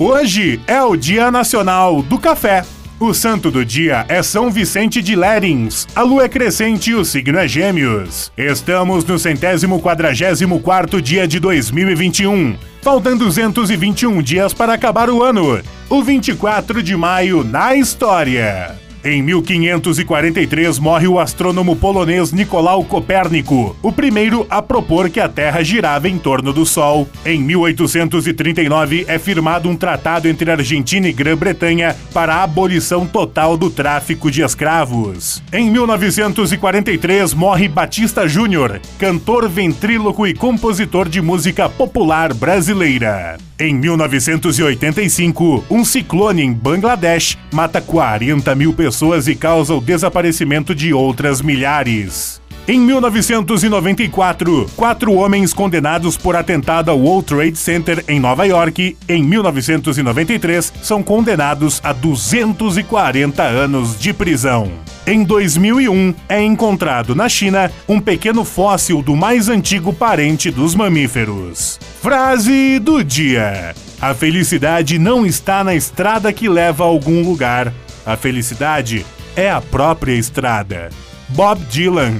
Hoje é o Dia Nacional do Café. O santo do dia é São Vicente de Lérins. A lua é crescente e o signo é Gêmeos. Estamos no centésimo quadragésimo quarto dia de 2021. Faltam 221 dias para acabar o ano. O 24 de maio na história. Em 1543 morre o astrônomo polonês Nicolau Copérnico, o primeiro a propor que a Terra girava em torno do Sol. Em 1839 é firmado um tratado entre Argentina e Grã-Bretanha para a abolição total do tráfico de escravos. Em 1943 morre Batista Júnior, cantor, ventríloco e compositor de música popular brasileira. Em 1985, um ciclone em Bangladesh mata 40 mil pessoas e causa o desaparecimento de outras milhares. Em 1994, quatro homens condenados por atentado ao World Trade Center em Nova York, em 1993, são condenados a 240 anos de prisão. Em 2001, é encontrado na China um pequeno fóssil do mais antigo parente dos mamíferos. Frase do dia: A felicidade não está na estrada que leva a algum lugar. A felicidade é a própria estrada. Bob Dylan